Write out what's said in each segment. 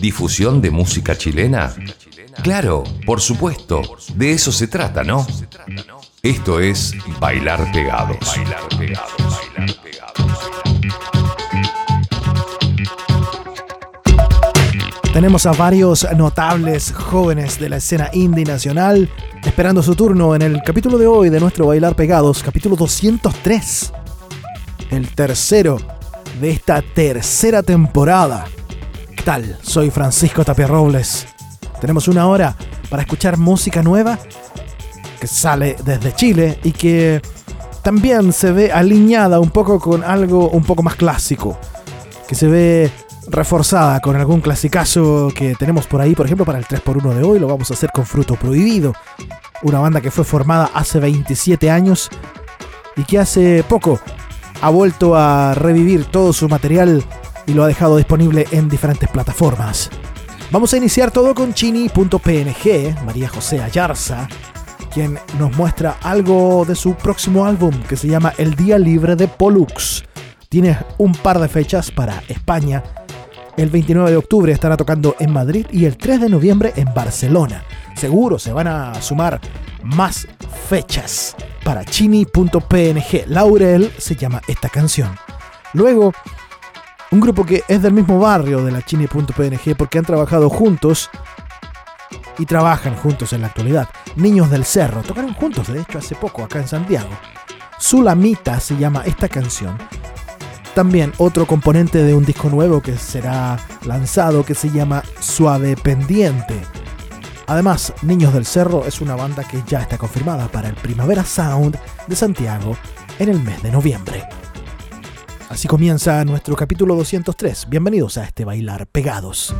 ¿Difusión de música chilena? Claro, por supuesto, de eso se trata, ¿no? Esto es Bailar Pegados. Tenemos a varios notables jóvenes de la escena indie nacional esperando su turno en el capítulo de hoy de nuestro Bailar Pegados, capítulo 203. El tercero de esta tercera temporada. ¿Qué tal? Soy Francisco Tapia Robles. Tenemos una hora para escuchar música nueva que sale desde Chile y que también se ve alineada un poco con algo un poco más clásico, que se ve reforzada con algún clasicazo que tenemos por ahí, por ejemplo, para el 3x1 de hoy lo vamos a hacer con Fruto Prohibido, una banda que fue formada hace 27 años y que hace poco ha vuelto a revivir todo su material y lo ha dejado disponible en diferentes plataformas. Vamos a iniciar todo con chini.png, María José Ayarza, quien nos muestra algo de su próximo álbum que se llama El Día Libre de Pollux. Tiene un par de fechas para España. El 29 de octubre estará tocando en Madrid y el 3 de noviembre en Barcelona. Seguro se van a sumar más fechas para chini.png. Laurel se llama esta canción. Luego, un grupo que es del mismo barrio de la chini.png porque han trabajado juntos y trabajan juntos en la actualidad. Niños del Cerro, tocaron juntos de hecho hace poco acá en Santiago. Sulamita se llama esta canción. También otro componente de un disco nuevo que será lanzado que se llama Suave Pendiente. Además, Niños del Cerro es una banda que ya está confirmada para el Primavera Sound de Santiago en el mes de noviembre. Así comienza nuestro capítulo 203. Bienvenidos a este bailar pegados.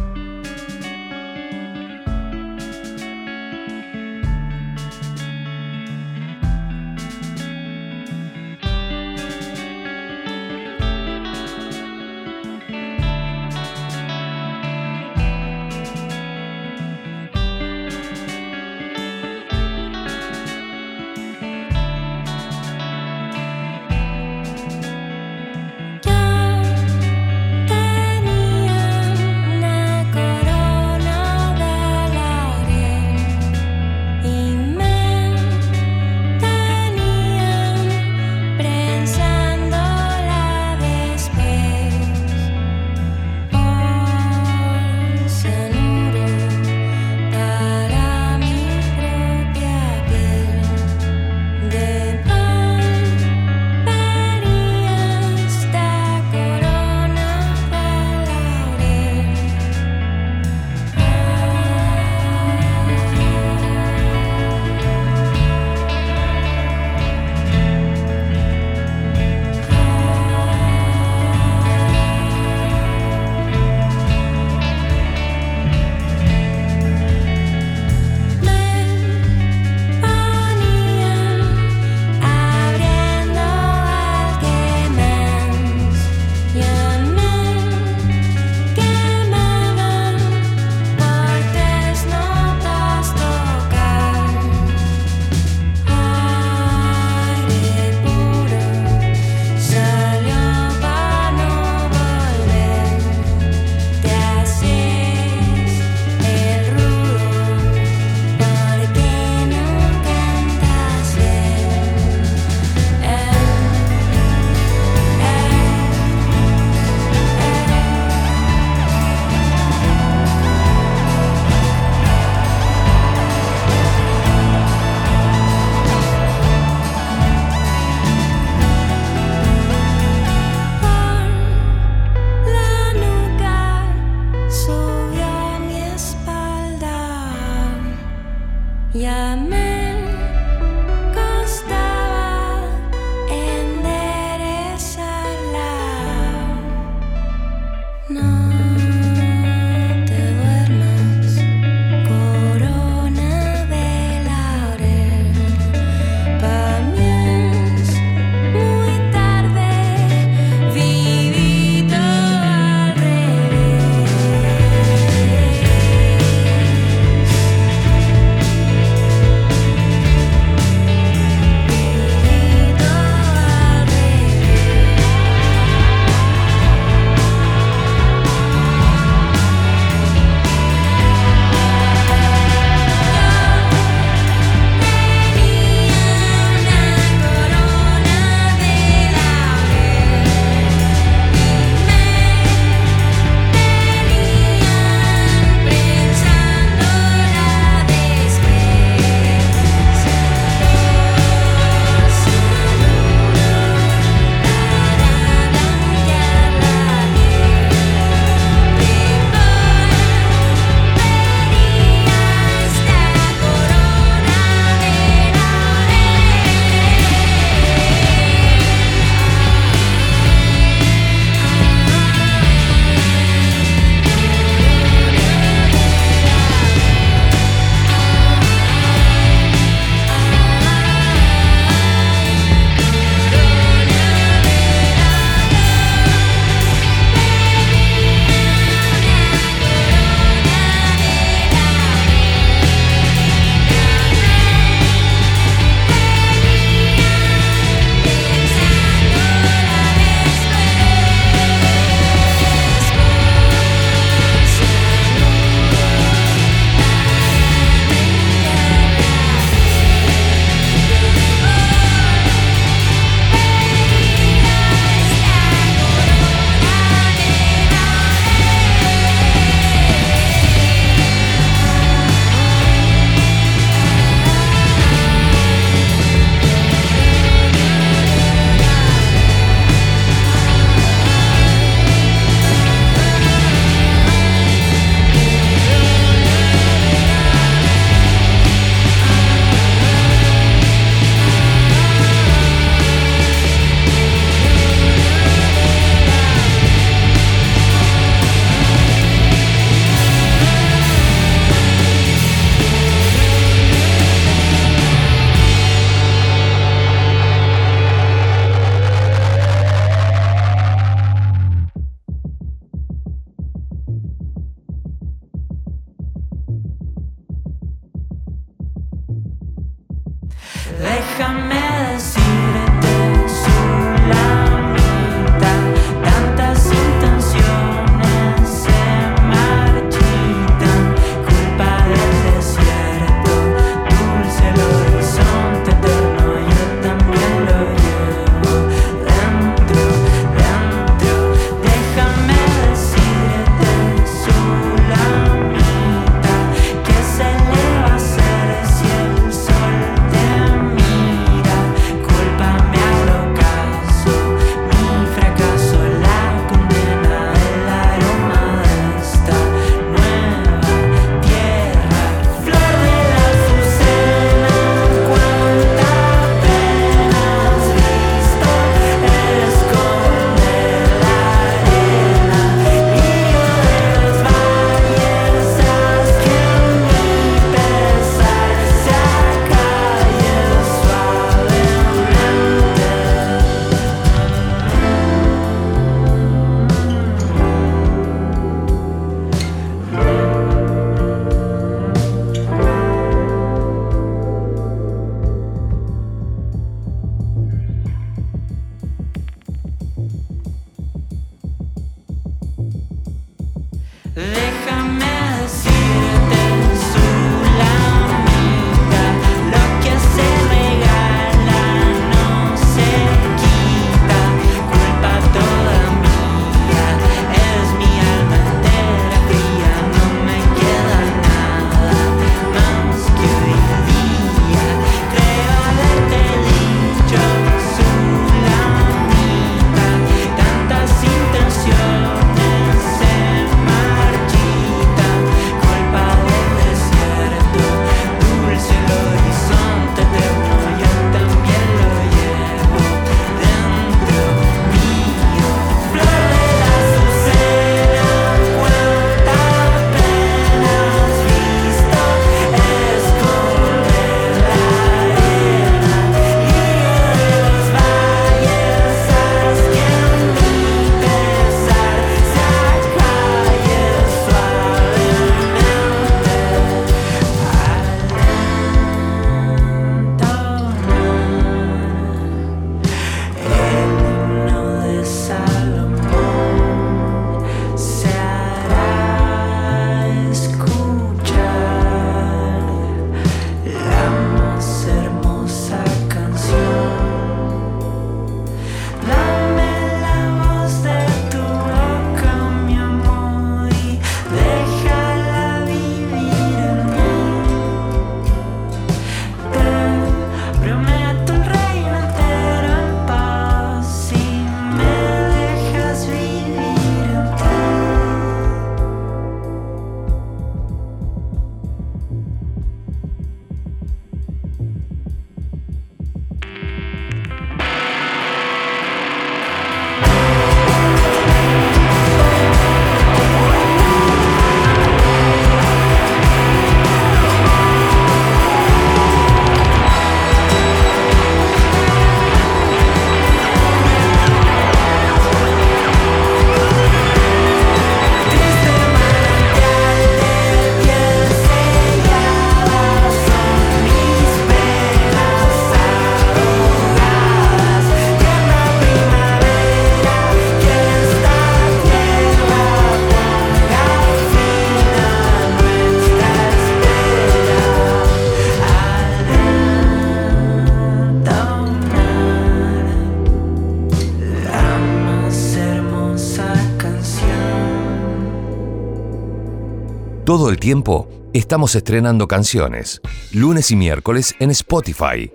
El tiempo estamos estrenando canciones, lunes y miércoles en Spotify.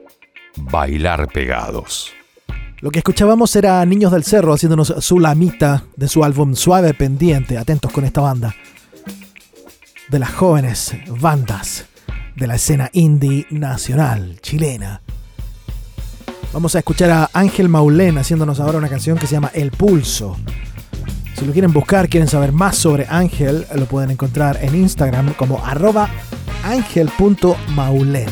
Bailar pegados. Lo que escuchábamos era Niños del Cerro haciéndonos su lamita de su álbum Suave Pendiente. Atentos con esta banda. De las jóvenes bandas de la escena indie nacional chilena. Vamos a escuchar a Ángel Maulén haciéndonos ahora una canción que se llama El Pulso. Si lo quieren buscar, quieren saber más sobre Ángel, lo pueden encontrar en Instagram como arroba ángel.maulen.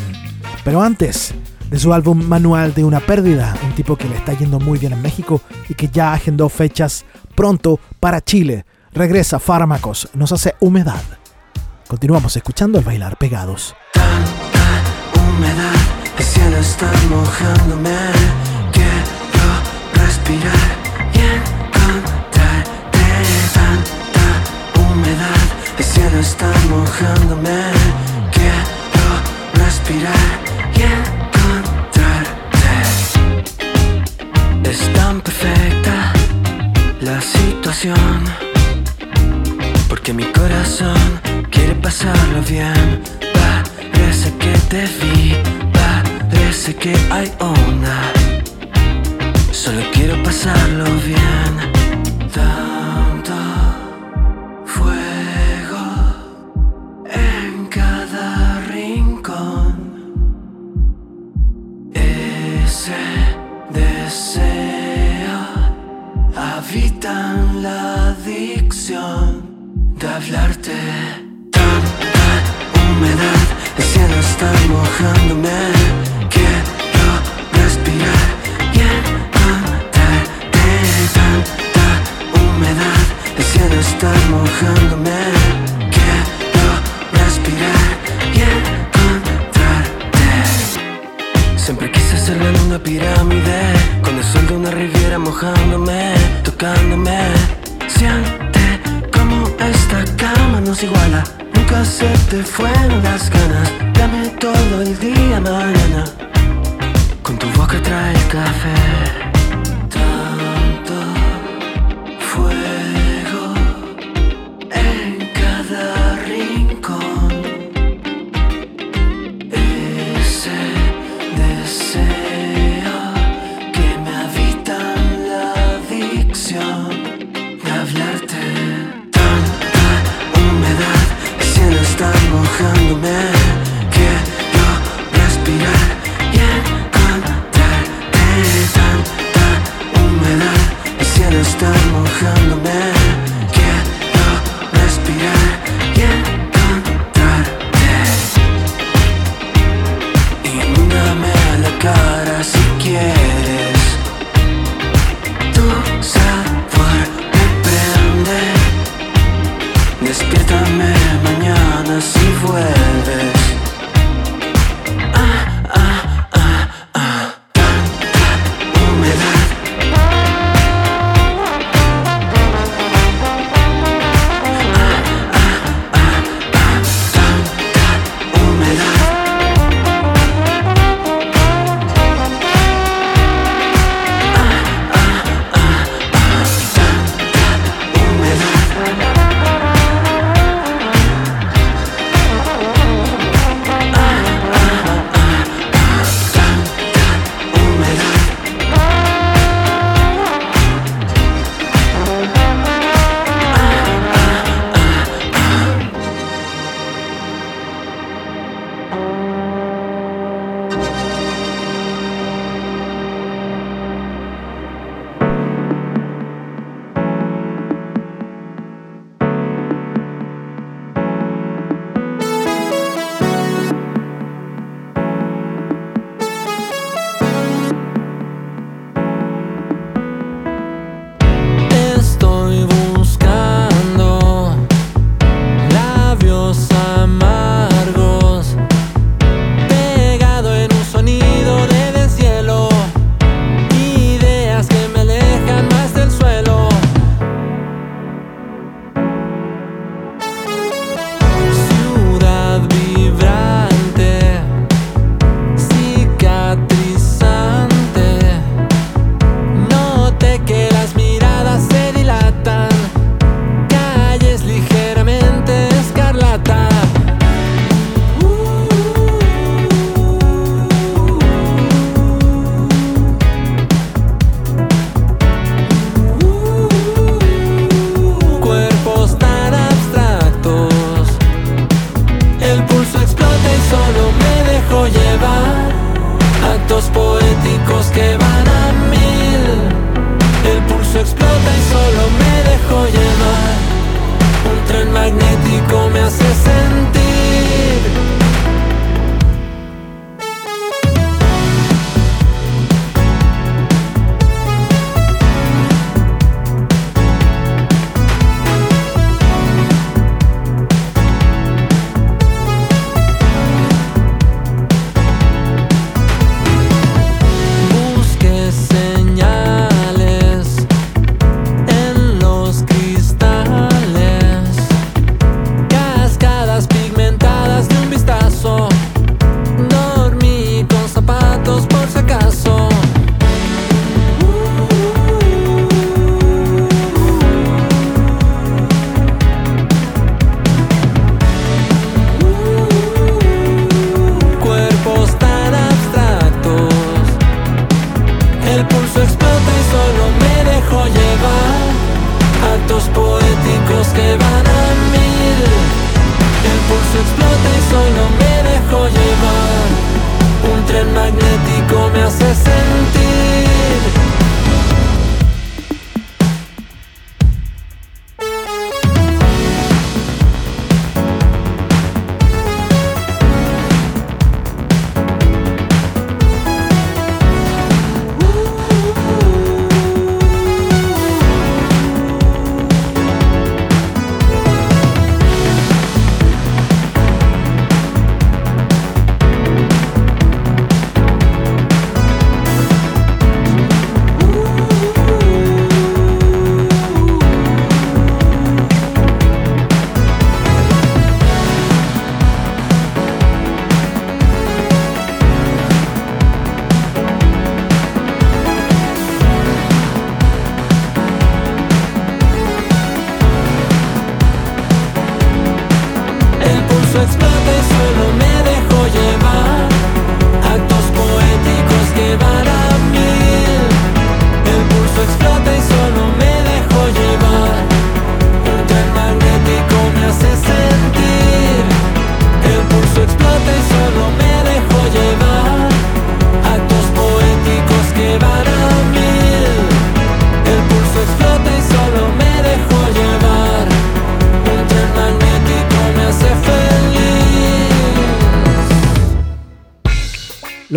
Pero antes de su álbum Manual de una pérdida, un tipo que le está yendo muy bien en México y que ya agendó fechas pronto para Chile. Regresa Fármacos, nos hace humedad. Continuamos escuchando el bailar pegados. humedad, está mojándome, quiero respirar El cielo está mojándome. Quiero respirar y encontrarte. Es tan perfecta la situación Porque mi corazón quiere pasarlo bien. Parece que te vi Parece que hay onda Solo quiero pasarlo bien la adicción de hablarte. Tanta humedad, el cielo está mojándome. Quiero respirar y encontrarte. Tanta humedad, el cielo está mojándome. Quiero respirar y encontrarte. Siempre quise hacerlo en una pirámide, el sol de una riviera mojándome tocándome. Siente como esta cara nos iguala. Nunca se te fueron las ganas. Dame todo el día mañana. Con tu boca trae el café.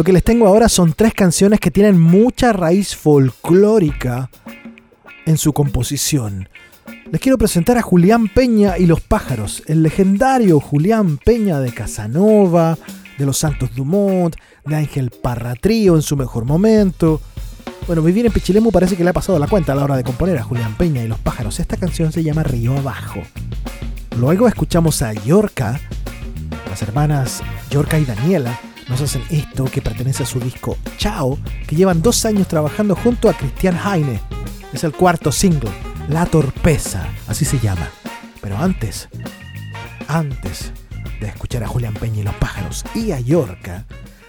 Lo que les tengo ahora son tres canciones que tienen mucha raíz folclórica en su composición. Les quiero presentar a Julián Peña y los pájaros, el legendario Julián Peña de Casanova, de los Santos Dumont, de Ángel Parratrío en su mejor momento. Bueno, vivir en Pichilemu parece que le ha pasado la cuenta a la hora de componer a Julián Peña y los pájaros. Esta canción se llama Río Abajo. Luego escuchamos a Yorka, las hermanas Yorka y Daniela, nos hacen esto que pertenece a su disco Chao, que llevan dos años trabajando junto a Christian Heine. Es el cuarto single, La Torpeza, así se llama. Pero antes, antes de escuchar a Julián Peña y los pájaros y a Yorca,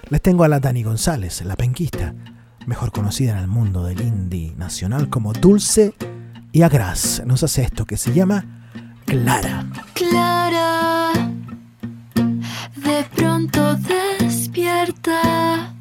les tengo a la Dani González, la penquista, mejor conocida en el mundo del indie nacional como Dulce y Agras. Nos hace esto que se llama Clara. Clara, de pronto despierta. Desde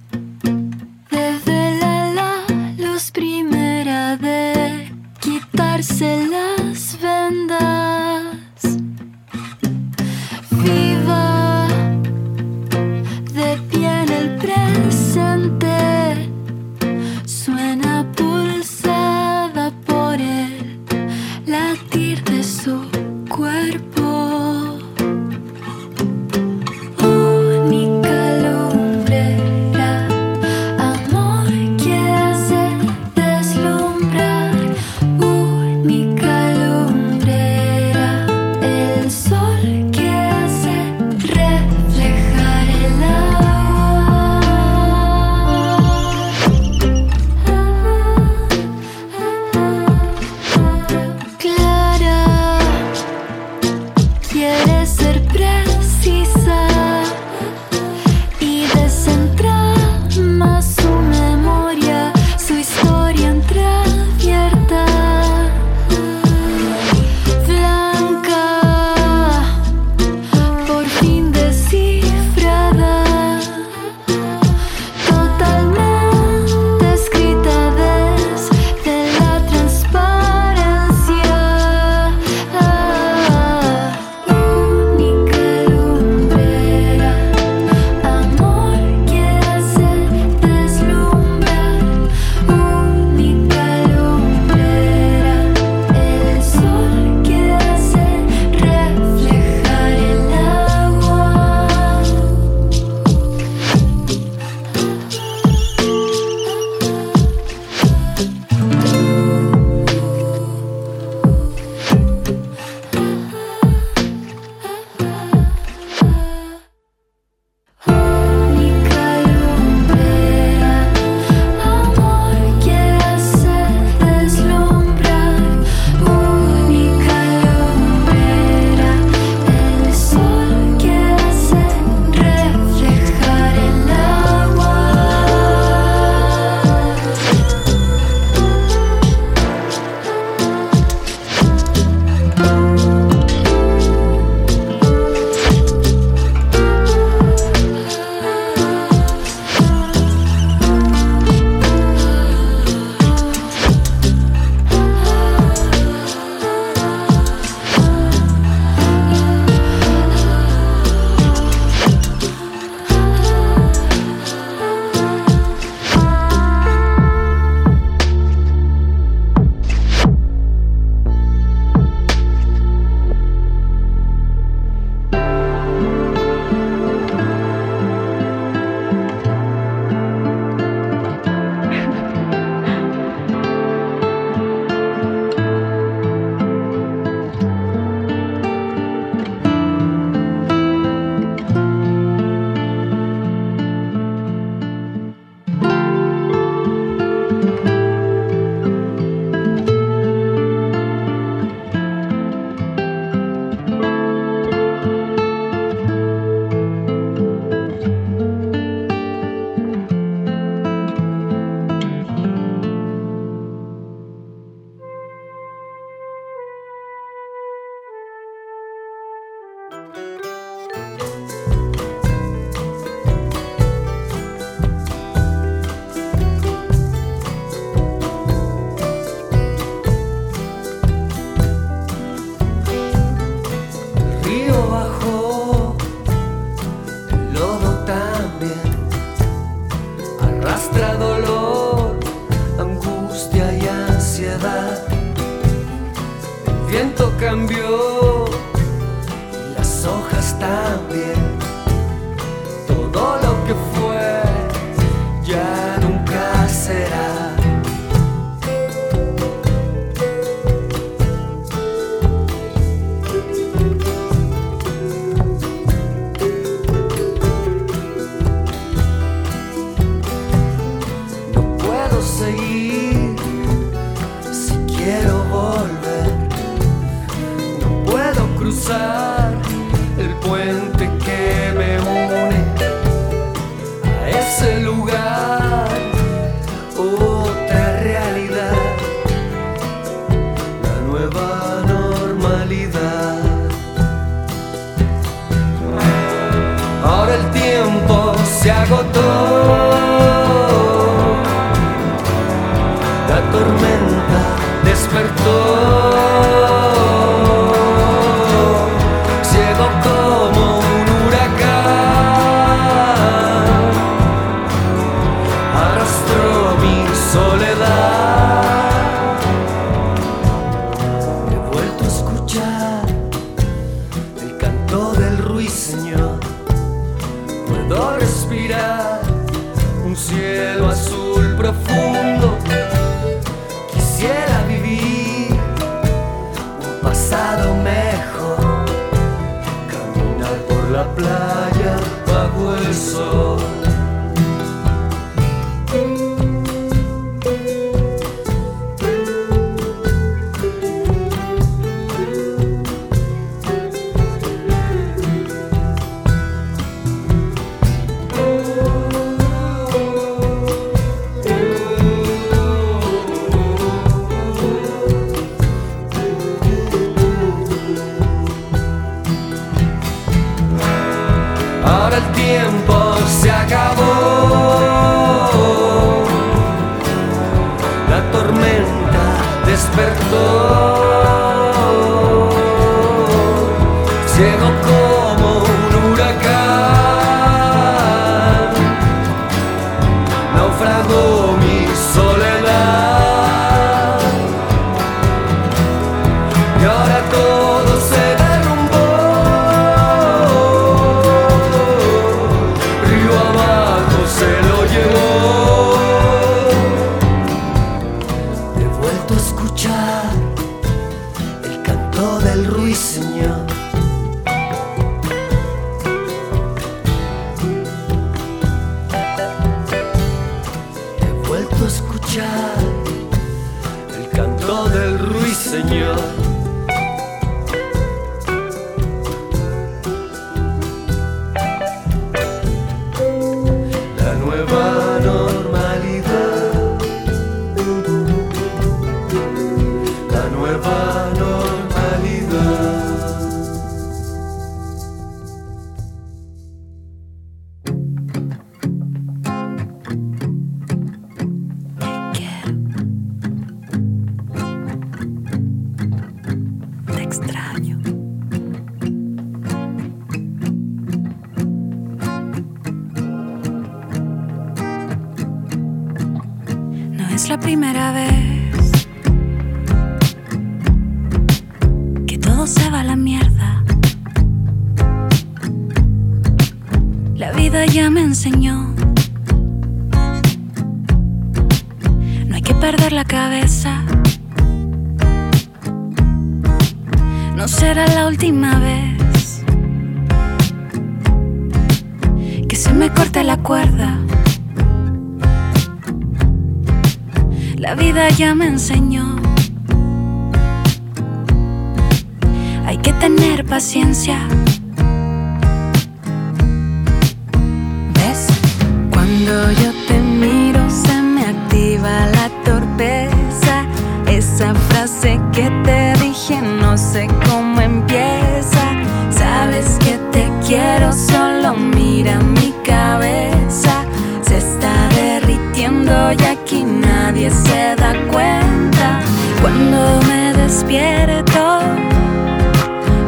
sé cómo empieza. Sabes que te quiero, solo mira mi cabeza. Se está derritiendo y aquí nadie se da cuenta. Cuando me despierto,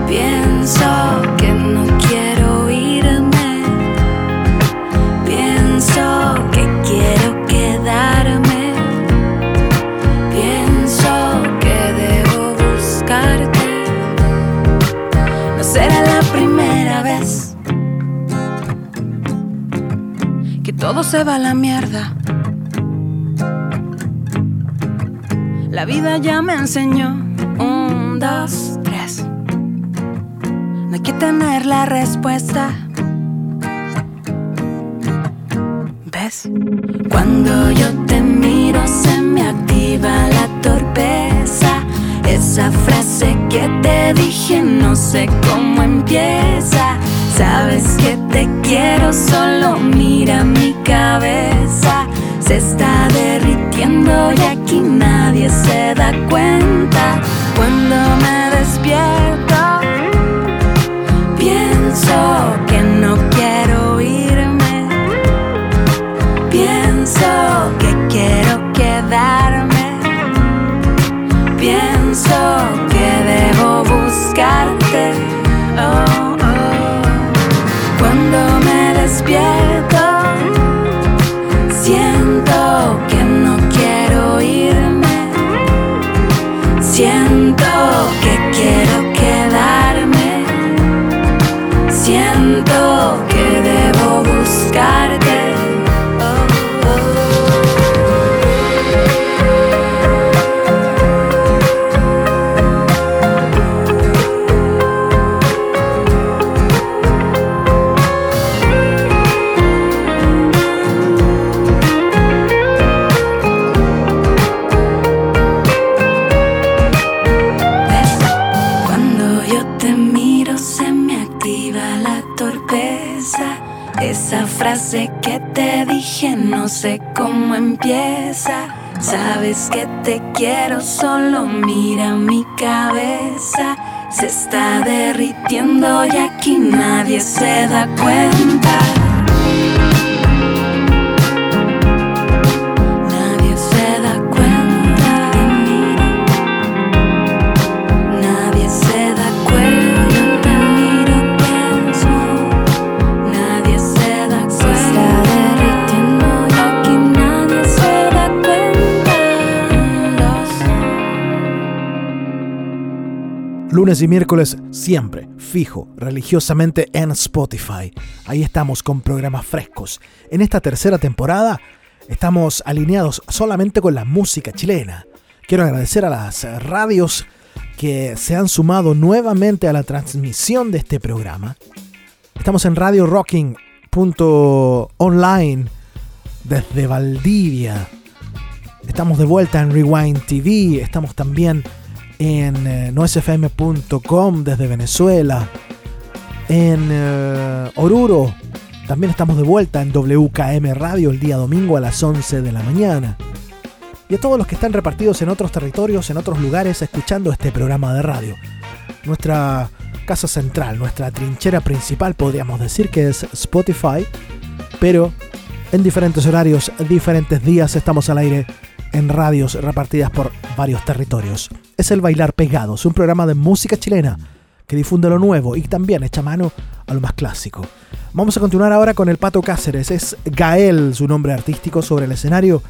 pienso. Todo se va la mierda. La vida ya me enseñó un, dos, tres. No hay que tener la respuesta. ¿Ves? Cuando yo te miro se me activa la torpeza. Esa frase que te dije no sé cómo empieza. Sabes que te quiero, solo mira mi cabeza. Se está derritiendo y aquí nadie se da cuenta. Cuando me despierto, Siento no sé cómo empieza. Sabes que te quiero, solo mira mi cabeza. Se está derritiendo y aquí nadie se da cuenta. Lunes y miércoles siempre, fijo, religiosamente en Spotify. Ahí estamos con programas frescos. En esta tercera temporada estamos alineados solamente con la música chilena. Quiero agradecer a las radios que se han sumado nuevamente a la transmisión de este programa. Estamos en Radio Rocking.online desde Valdivia. Estamos de vuelta en Rewind TV. Estamos también en eh, desde Venezuela. En eh, Oruro. También estamos de vuelta en WKM Radio el día domingo a las 11 de la mañana. Y a todos los que están repartidos en otros territorios, en otros lugares, escuchando este programa de radio. Nuestra casa central, nuestra trinchera principal, podríamos decir que es Spotify, pero en diferentes horarios, diferentes días, estamos al aire en radios repartidas por varios territorios. Es el Bailar Pegados, un programa de música chilena que difunde lo nuevo y también echa mano a lo más clásico. Vamos a continuar ahora con el Pato Cáceres, es Gael su nombre artístico sobre el escenario.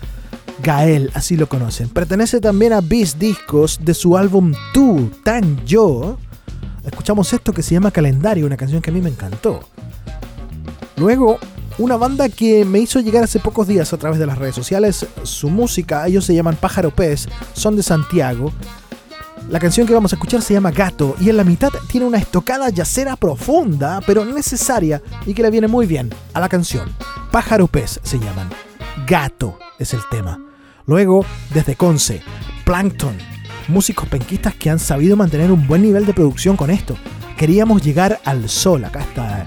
Gael, así lo conocen. Pertenece también a Beast Discos de su álbum Tú, Tan Yo. Escuchamos esto que se llama Calendario, una canción que a mí me encantó. Luego, una banda que me hizo llegar hace pocos días a través de las redes sociales su música, ellos se llaman Pájaro Pez, son de Santiago. La canción que vamos a escuchar se llama Gato y en la mitad tiene una estocada yacera profunda, pero necesaria y que le viene muy bien a la canción. Pájaro Pez se llaman. Gato es el tema. Luego, desde Conce, Plankton, músicos penquistas que han sabido mantener un buen nivel de producción con esto. Queríamos llegar al sol. Acá está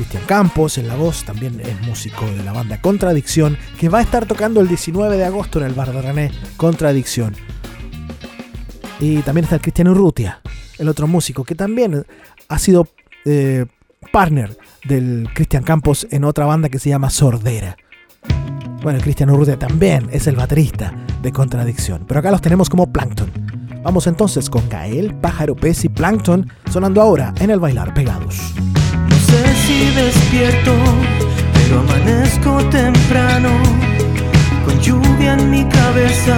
Cristian Campos en la voz, también es músico de la banda Contradicción, que va a estar tocando el 19 de agosto en el Bar de René Contradicción. Y también está el Cristiano Urrutia, el otro músico que también ha sido eh, partner del Cristian Campos en otra banda que se llama Sordera. Bueno, el Cristiano Urrutia también es el baterista de Contradicción, pero acá los tenemos como Plankton. Vamos entonces con Gael, Pájaro, Pez y Plankton sonando ahora en el Bailar Pegados. Si despierto, pero amanezco temprano, con lluvia en mi cabeza.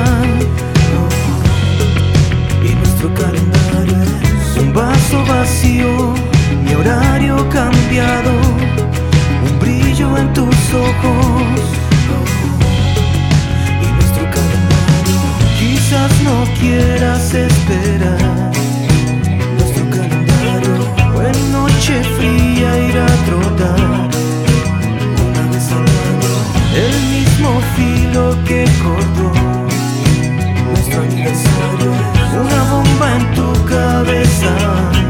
Y nuestro calendario es Un vaso vacío, mi horario cambiado, un brillo en tus ojos. Y nuestro calendario, quizás no quieras esperar. Noche fría ir a trotar. Una vez al año, el mismo filo que cortó nuestro aniversario. Una bomba en tu cabeza.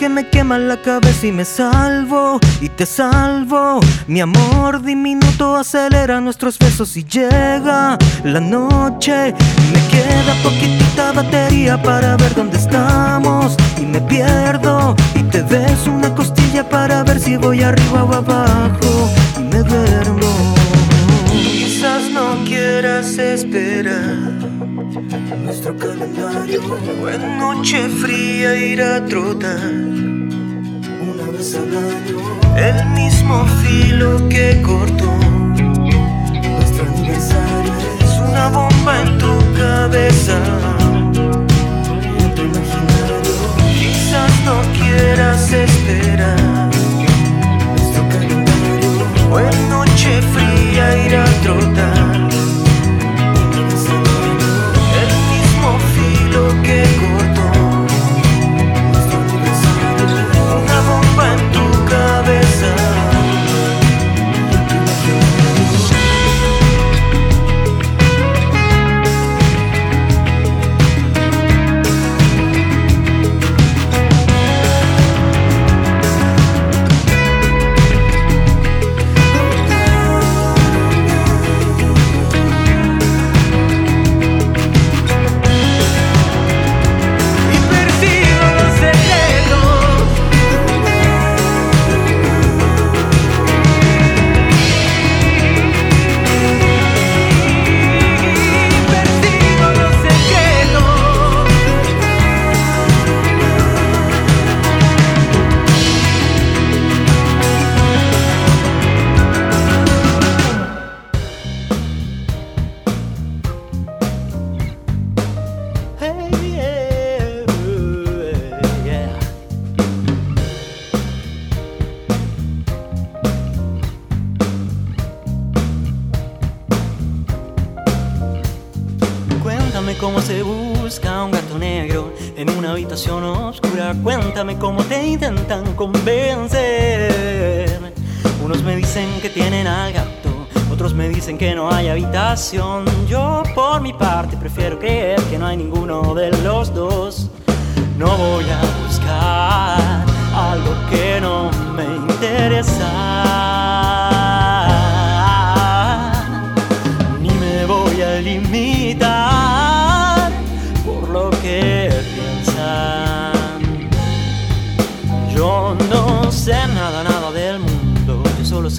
Que me queman la cabeza y me salvo y te salvo. Mi amor diminuto acelera nuestros besos y llega la noche. Me queda poquitita batería para ver dónde estamos y me pierdo y te beso una costilla para ver si voy arriba o abajo y me duermo. Quizás no quieras esperar nuestro calendario. En noche fría ir a trotar una vez al año. El mismo filo que cortó nuestro aniversario. Es una bomba en tu cabeza. Imaginario. Quizás no quieras esperar nuestro calendario. O en noche fría ir a trotar Cuéntame cómo se busca un gato negro en una habitación oscura. Cuéntame cómo te intentan convencer. Unos me dicen que tienen al gato, otros me dicen que no hay habitación. Yo por mi parte prefiero creer que no hay ninguno de los dos. No voy a buscar algo que no me interesa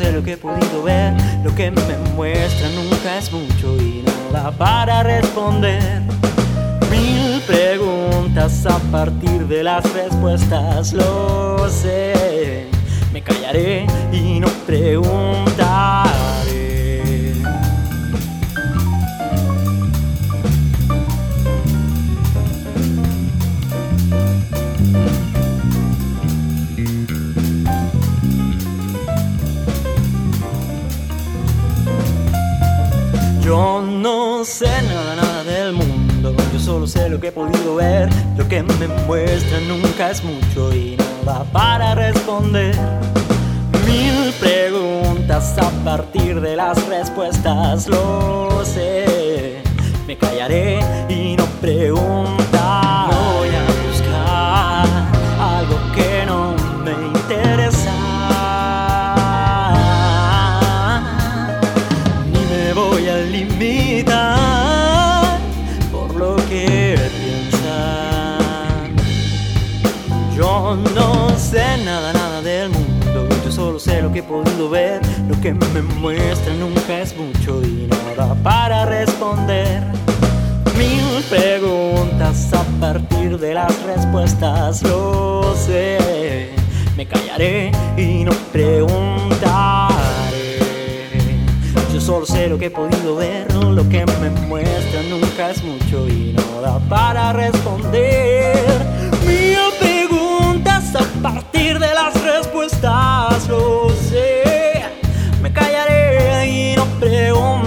lo que he podido ver, lo que me muestran nunca es mucho y nada para responder. Mil preguntas a partir de las respuestas, lo sé. Me callaré y no preguntaré. No sé nada, nada del mundo. Yo solo sé lo que he podido ver. Lo que me muestran nunca es mucho y nada para responder. Mil preguntas a partir de las respuestas, lo sé. Me callaré y no preguntar. No voy a buscar algo que no me interesa. Ni me voy a limitar sé nada, nada del mundo. Yo solo sé lo que he podido ver. Lo que me muestra nunca es mucho y nada para responder. Mil preguntas a partir de las respuestas, lo sé. Me callaré y no preguntaré. Yo solo sé lo que he podido ver. Lo que me muestra nunca es mucho y nada para responder partir de las respuestas, lo sé. Me callaré y no preguntaré.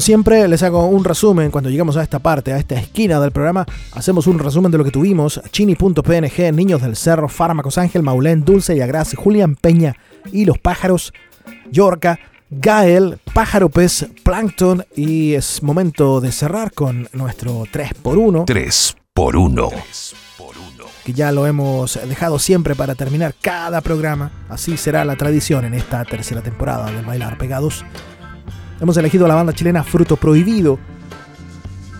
Siempre, les hago un resumen cuando llegamos a esta parte, a esta esquina del programa. Hacemos un resumen de lo que tuvimos: Chini.png, Niños del Cerro, Fármacos Ángel, Maulén, Dulce y Agraz, Julián Peña y los pájaros, Yorca, Gael, Pájaro Pez, Plankton. Y es momento de cerrar con nuestro 3x1. 3x1. 3x1. Que ya lo hemos dejado siempre para terminar cada programa. Así será la tradición en esta tercera temporada de Bailar Pegados. Hemos elegido la banda chilena Fruto Prohibido.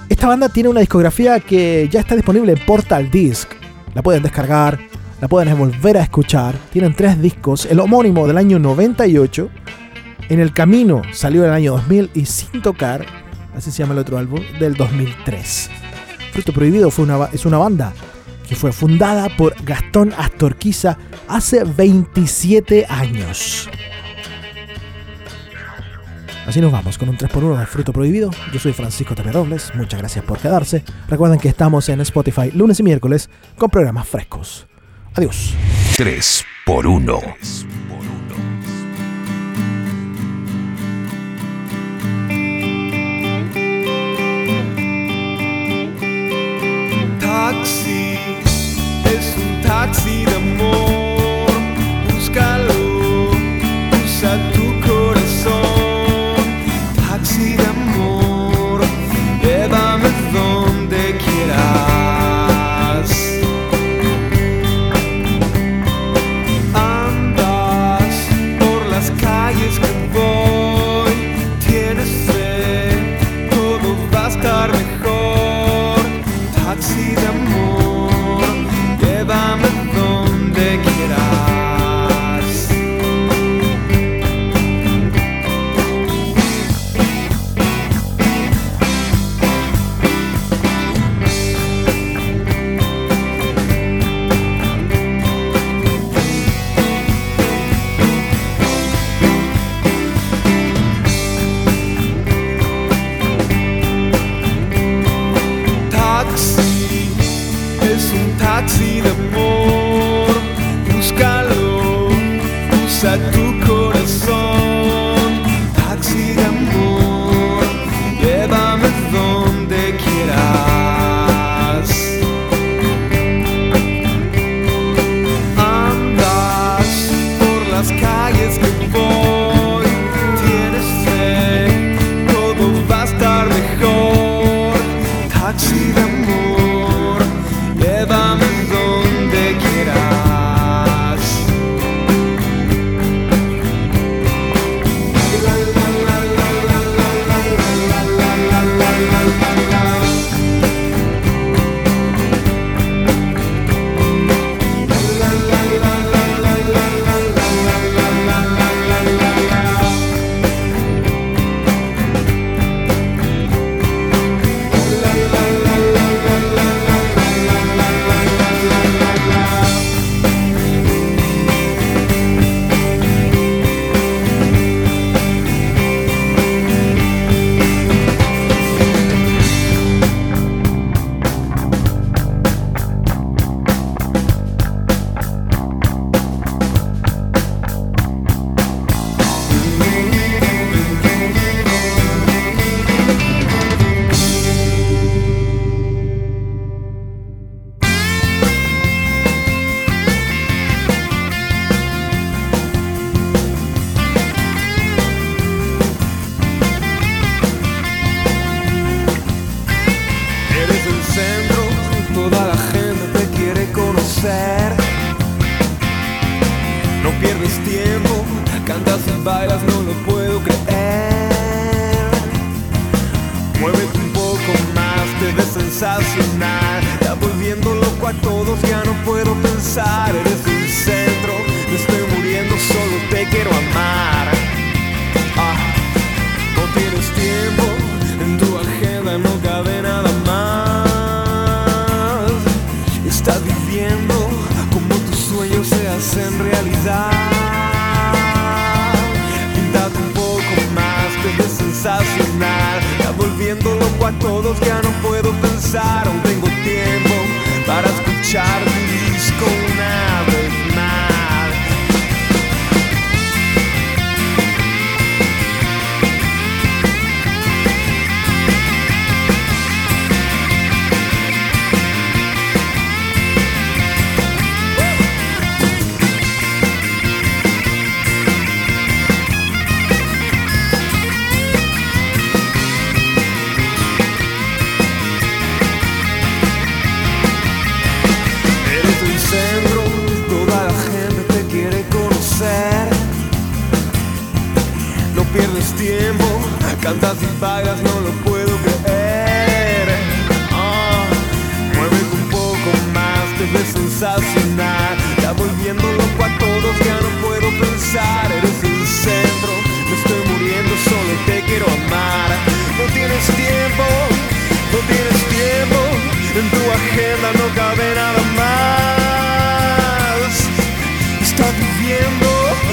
Esta banda tiene una discografía que ya está disponible en Portal Disc. La pueden descargar, la pueden volver a escuchar. Tienen tres discos. El homónimo del año 98. En el camino salió en el año 2000 y Sin Tocar, así se llama el otro álbum, del 2003. Fruto Prohibido fue una, es una banda que fue fundada por Gastón Astorquiza hace 27 años. Así nos vamos con un 3x1 de Fruto Prohibido. Yo soy Francisco Tapia Robles. Muchas gracias por quedarse. Recuerden que estamos en Spotify lunes y miércoles con programas frescos. Adiós. 3 por 1. Taxi es un taxi Cantas y bailas, no lo puedo creer. Ah, muévete un poco más, te ves sensacional. Ya volviendo loco a todos, ya no puedo pensar. Eres el centro, me estoy muriendo, solo te quiero amar. No tienes tiempo, no tienes tiempo. En tu agenda no cabe nada más. Estás viviendo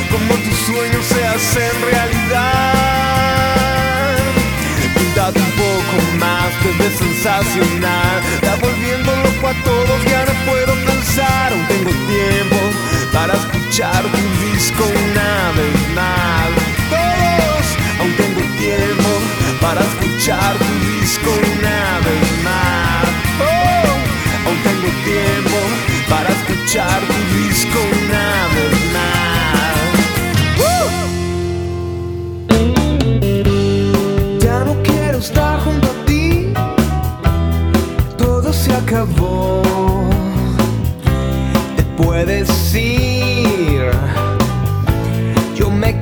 como tus sueños se hacen realidad. Más, te ves sensacional. Loco a todos, ya no puedo pensar. Aún tengo tiempo para escuchar tu disco una vez más. Aún tengo tiempo para escuchar tu disco una vez más. Oh, aún tengo tiempo para escuchar tu disco una vez más.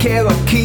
Yo me quedo